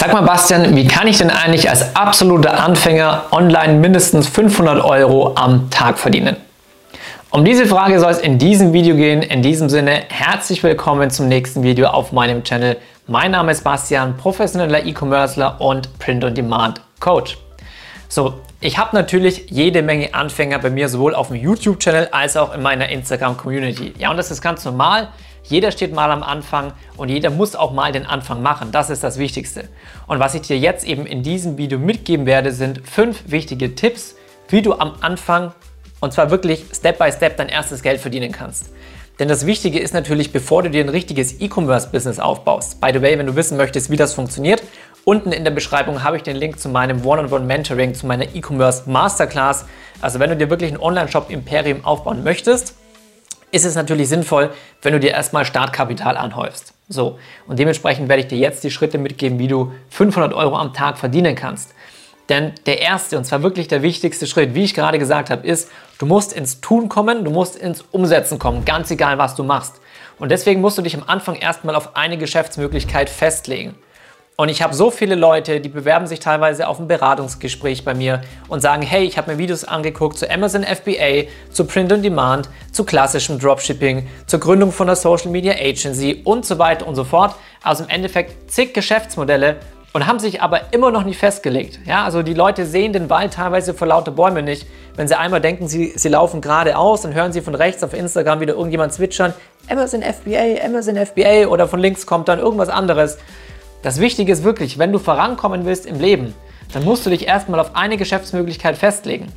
Sag mal Bastian, wie kann ich denn eigentlich als absoluter Anfänger online mindestens 500 Euro am Tag verdienen? Um diese Frage soll es in diesem Video gehen. In diesem Sinne, herzlich willkommen zum nächsten Video auf meinem Channel. Mein Name ist Bastian, professioneller E-Commercer und Print-on-Demand-Coach. So, ich habe natürlich jede Menge Anfänger bei mir, sowohl auf dem YouTube-Channel als auch in meiner Instagram-Community. Ja, und das ist ganz normal. Jeder steht mal am Anfang und jeder muss auch mal den Anfang machen. Das ist das Wichtigste. Und was ich dir jetzt eben in diesem Video mitgeben werde, sind fünf wichtige Tipps, wie du am Anfang und zwar wirklich Step by Step dein erstes Geld verdienen kannst. Denn das Wichtige ist natürlich, bevor du dir ein richtiges E-Commerce-Business aufbaust. By the way, wenn du wissen möchtest, wie das funktioniert, unten in der Beschreibung habe ich den Link zu meinem One-on-One-Mentoring, zu meiner E-Commerce Masterclass. Also wenn du dir wirklich ein Online-Shop-Imperium aufbauen möchtest, ist es natürlich sinnvoll, wenn du dir erstmal Startkapital anhäufst. So, und dementsprechend werde ich dir jetzt die Schritte mitgeben, wie du 500 Euro am Tag verdienen kannst. Denn der erste, und zwar wirklich der wichtigste Schritt, wie ich gerade gesagt habe, ist, du musst ins Tun kommen, du musst ins Umsetzen kommen, ganz egal, was du machst. Und deswegen musst du dich am Anfang erstmal auf eine Geschäftsmöglichkeit festlegen. Und ich habe so viele Leute, die bewerben sich teilweise auf ein Beratungsgespräch bei mir und sagen, hey, ich habe mir Videos angeguckt zu Amazon FBA, zu Print on Demand, zu klassischem Dropshipping, zur Gründung von einer Social Media Agency und so weiter und so fort. Also im Endeffekt zig Geschäftsmodelle und haben sich aber immer noch nicht festgelegt. Ja, also die Leute sehen den Wald teilweise vor lauter Bäume nicht. Wenn sie einmal denken, sie, sie laufen geradeaus, dann hören sie von rechts auf Instagram wieder irgendjemand zwitschern, Amazon FBA, Amazon FBA oder von links kommt dann irgendwas anderes. Das Wichtige ist wirklich, wenn du vorankommen willst im Leben, dann musst du dich erstmal auf eine Geschäftsmöglichkeit festlegen.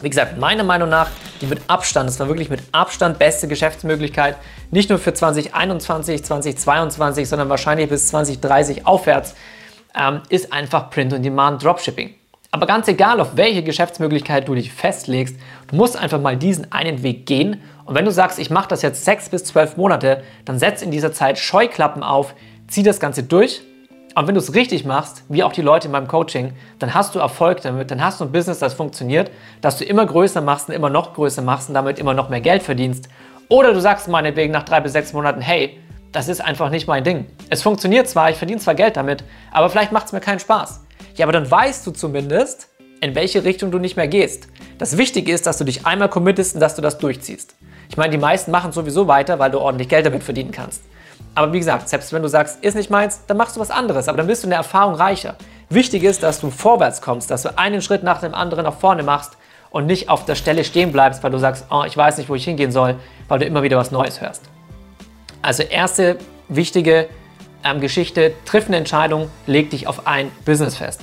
Wie gesagt, meiner Meinung nach die mit Abstand, das war wirklich mit Abstand beste Geschäftsmöglichkeit, nicht nur für 2021, 2022, sondern wahrscheinlich bis 2030 aufwärts, ähm, ist einfach Print-on-Demand Dropshipping. Aber ganz egal, auf welche Geschäftsmöglichkeit du dich festlegst, du musst einfach mal diesen einen Weg gehen. Und wenn du sagst, ich mache das jetzt sechs bis zwölf Monate, dann setz in dieser Zeit Scheuklappen auf, zieh das Ganze durch. Und wenn du es richtig machst, wie auch die Leute in meinem Coaching, dann hast du Erfolg damit, dann hast du ein Business, das funktioniert, dass du immer größer machst und immer noch größer machst und damit immer noch mehr Geld verdienst. Oder du sagst meinetwegen nach drei bis sechs Monaten, hey, das ist einfach nicht mein Ding. Es funktioniert zwar, ich verdiene zwar Geld damit, aber vielleicht macht es mir keinen Spaß. Ja, aber dann weißt du zumindest, in welche Richtung du nicht mehr gehst. Das Wichtige ist, dass du dich einmal committest und dass du das durchziehst. Ich meine, die meisten machen sowieso weiter, weil du ordentlich Geld damit verdienen kannst. Aber wie gesagt, selbst wenn du sagst, ist nicht meins, dann machst du was anderes, aber dann bist du in der Erfahrung reicher. Wichtig ist, dass du vorwärts kommst, dass du einen Schritt nach dem anderen nach vorne machst und nicht auf der Stelle stehen bleibst, weil du sagst, oh, ich weiß nicht, wo ich hingehen soll, weil du immer wieder was Neues hörst. Also erste wichtige ähm, Geschichte, triff eine Entscheidung, leg dich auf ein Business fest.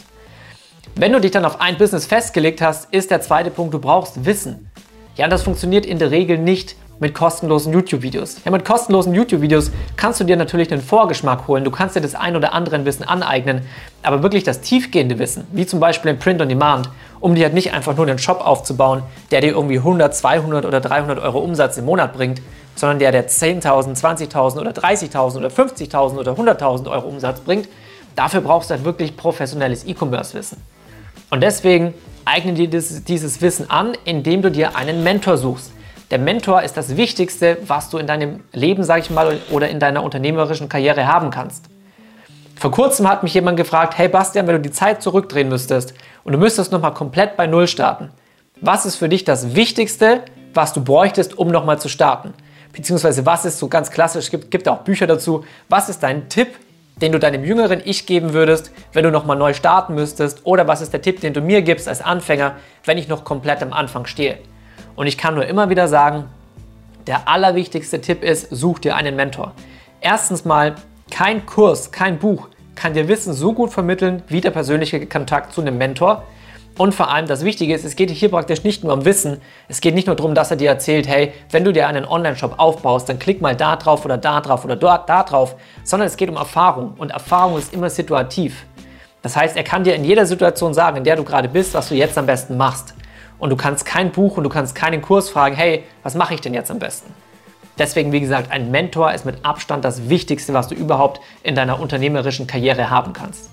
Wenn du dich dann auf ein Business festgelegt hast, ist der zweite Punkt, du brauchst Wissen. Ja, das funktioniert in der Regel nicht mit kostenlosen YouTube-Videos. Ja, mit kostenlosen YouTube-Videos kannst du dir natürlich einen Vorgeschmack holen. Du kannst dir das ein oder andere Wissen aneignen, aber wirklich das tiefgehende Wissen, wie zum Beispiel im Print on Demand, um dir halt nicht einfach nur einen Shop aufzubauen, der dir irgendwie 100, 200 oder 300 Euro Umsatz im Monat bringt, sondern der der 10.000, 20.000 oder 30.000 oder 50.000 oder 100.000 Euro Umsatz bringt. Dafür brauchst du halt wirklich professionelles E-Commerce-Wissen. Und deswegen eigne dir dieses Wissen an, indem du dir einen Mentor suchst. Der Mentor ist das Wichtigste, was du in deinem Leben, sage ich mal, oder in deiner unternehmerischen Karriere haben kannst. Vor kurzem hat mich jemand gefragt, hey Bastian, wenn du die Zeit zurückdrehen müsstest und du müsstest nochmal komplett bei Null starten, was ist für dich das Wichtigste, was du bräuchtest, um nochmal zu starten? Beziehungsweise was ist so ganz klassisch, gibt, gibt auch Bücher dazu, was ist dein Tipp, den du deinem jüngeren Ich geben würdest, wenn du nochmal neu starten müsstest? Oder was ist der Tipp, den du mir gibst als Anfänger, wenn ich noch komplett am Anfang stehe? Und ich kann nur immer wieder sagen, der allerwichtigste Tipp ist, such dir einen Mentor. Erstens mal, kein Kurs, kein Buch kann dir Wissen so gut vermitteln wie der persönliche Kontakt zu einem Mentor. Und vor allem das Wichtige ist, es geht hier praktisch nicht nur um Wissen, es geht nicht nur darum, dass er dir erzählt, hey, wenn du dir einen Online-Shop aufbaust, dann klick mal da drauf oder da drauf oder dort da drauf, sondern es geht um Erfahrung und Erfahrung ist immer situativ. Das heißt, er kann dir in jeder Situation sagen, in der du gerade bist, was du jetzt am besten machst und du kannst kein Buch und du kannst keinen Kurs fragen, hey, was mache ich denn jetzt am besten? Deswegen, wie gesagt, ein Mentor ist mit Abstand das Wichtigste, was du überhaupt in deiner unternehmerischen Karriere haben kannst.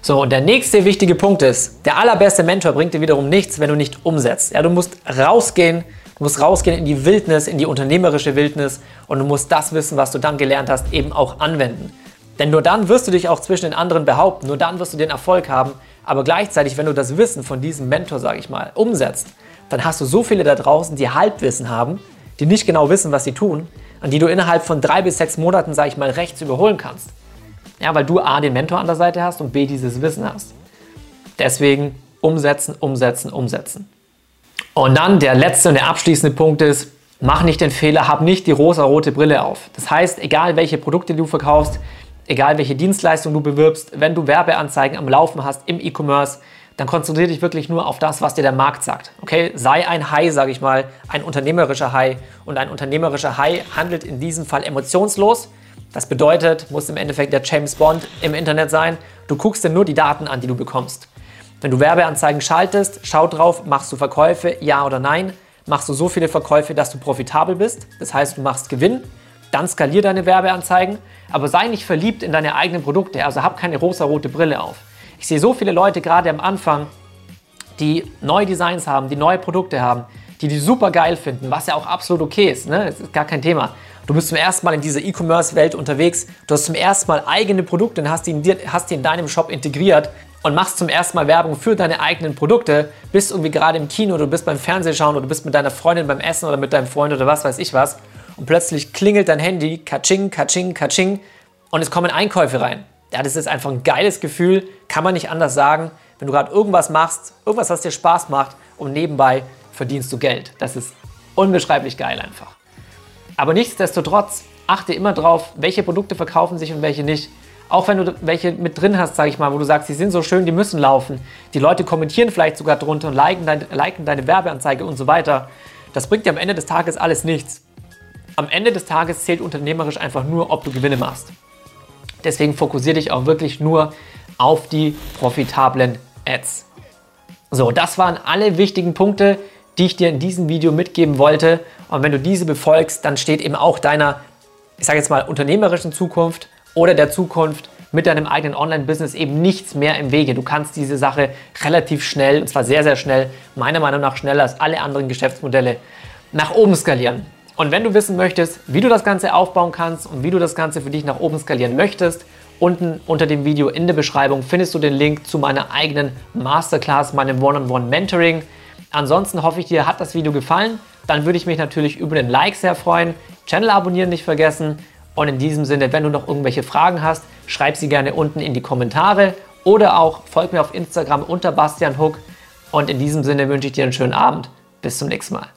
So, und der nächste wichtige Punkt ist, der allerbeste Mentor bringt dir wiederum nichts, wenn du nicht umsetzt. Ja, du musst rausgehen, du musst rausgehen in die Wildnis, in die unternehmerische Wildnis und du musst das Wissen, was du dann gelernt hast, eben auch anwenden. Denn nur dann wirst du dich auch zwischen den anderen behaupten, nur dann wirst du den Erfolg haben. Aber gleichzeitig, wenn du das Wissen von diesem Mentor, sage ich mal, umsetzt, dann hast du so viele da draußen, die Halbwissen haben, die nicht genau wissen, was sie tun, an die du innerhalb von drei bis sechs Monaten, sage ich mal, rechts überholen kannst. Ja, weil du A, den Mentor an der Seite hast und B, dieses Wissen hast. Deswegen umsetzen, umsetzen, umsetzen. Und dann der letzte und der abschließende Punkt ist, mach nicht den Fehler, hab nicht die rosa-rote Brille auf. Das heißt, egal welche Produkte du verkaufst, egal welche Dienstleistung du bewirbst, wenn du Werbeanzeigen am Laufen hast im E-Commerce, dann konzentriere dich wirklich nur auf das, was dir der Markt sagt. Okay, sei ein Hai, sage ich mal, ein unternehmerischer Hai. Und ein unternehmerischer Hai handelt in diesem Fall emotionslos. Das bedeutet, muss im Endeffekt der James Bond im Internet sein. Du guckst dir nur die Daten an, die du bekommst. Wenn du Werbeanzeigen schaltest, schau drauf, machst du Verkäufe, ja oder nein. Machst du so viele Verkäufe, dass du profitabel bist, das heißt, du machst Gewinn, dann skalier deine Werbeanzeigen, aber sei nicht verliebt in deine eigenen Produkte, also hab keine rosa-rote Brille auf. Ich sehe so viele Leute gerade am Anfang, die neue Designs haben, die neue Produkte haben, die die super geil finden, was ja auch absolut okay ist, ne? Das ist gar kein Thema. Du bist zum ersten Mal in dieser E-Commerce-Welt unterwegs, du hast zum ersten Mal eigene Produkte und hast die, hast die in deinem Shop integriert und machst zum ersten Mal Werbung für deine eigenen Produkte, bist irgendwie gerade im Kino, du bist beim Fernsehschauen oder du bist mit deiner Freundin beim Essen oder mit deinem Freund oder was weiß ich was und plötzlich klingelt dein Handy, kaching, kaching, kaching und es kommen Einkäufe rein. Ja, das ist einfach ein geiles Gefühl, kann man nicht anders sagen. Wenn du gerade irgendwas machst, irgendwas, was dir Spaß macht und nebenbei verdienst du Geld. Das ist unbeschreiblich geil einfach. Aber nichtsdestotrotz achte immer drauf, welche Produkte verkaufen sich und welche nicht. Auch wenn du welche mit drin hast, sage ich mal, wo du sagst, die sind so schön, die müssen laufen. Die Leute kommentieren vielleicht sogar drunter und liken, dein, liken deine Werbeanzeige und so weiter. Das bringt dir am Ende des Tages alles nichts. Am Ende des Tages zählt unternehmerisch einfach nur, ob du Gewinne machst. Deswegen fokussiere dich auch wirklich nur auf die profitablen Ads. So, das waren alle wichtigen Punkte, die ich dir in diesem Video mitgeben wollte. Und wenn du diese befolgst, dann steht eben auch deiner, ich sage jetzt mal, unternehmerischen Zukunft oder der Zukunft mit deinem eigenen Online-Business eben nichts mehr im Wege. Du kannst diese Sache relativ schnell, und zwar sehr, sehr schnell, meiner Meinung nach schneller als alle anderen Geschäftsmodelle, nach oben skalieren. Und wenn du wissen möchtest, wie du das Ganze aufbauen kannst und wie du das Ganze für dich nach oben skalieren möchtest, unten unter dem Video in der Beschreibung findest du den Link zu meiner eigenen Masterclass, meinem One-on-One-Mentoring. Ansonsten hoffe ich, dir hat das Video gefallen. Dann würde ich mich natürlich über den Like sehr freuen. Channel abonnieren nicht vergessen. Und in diesem Sinne, wenn du noch irgendwelche Fragen hast, schreib sie gerne unten in die Kommentare oder auch folg mir auf Instagram unter Bastian Hook. Und in diesem Sinne wünsche ich dir einen schönen Abend. Bis zum nächsten Mal.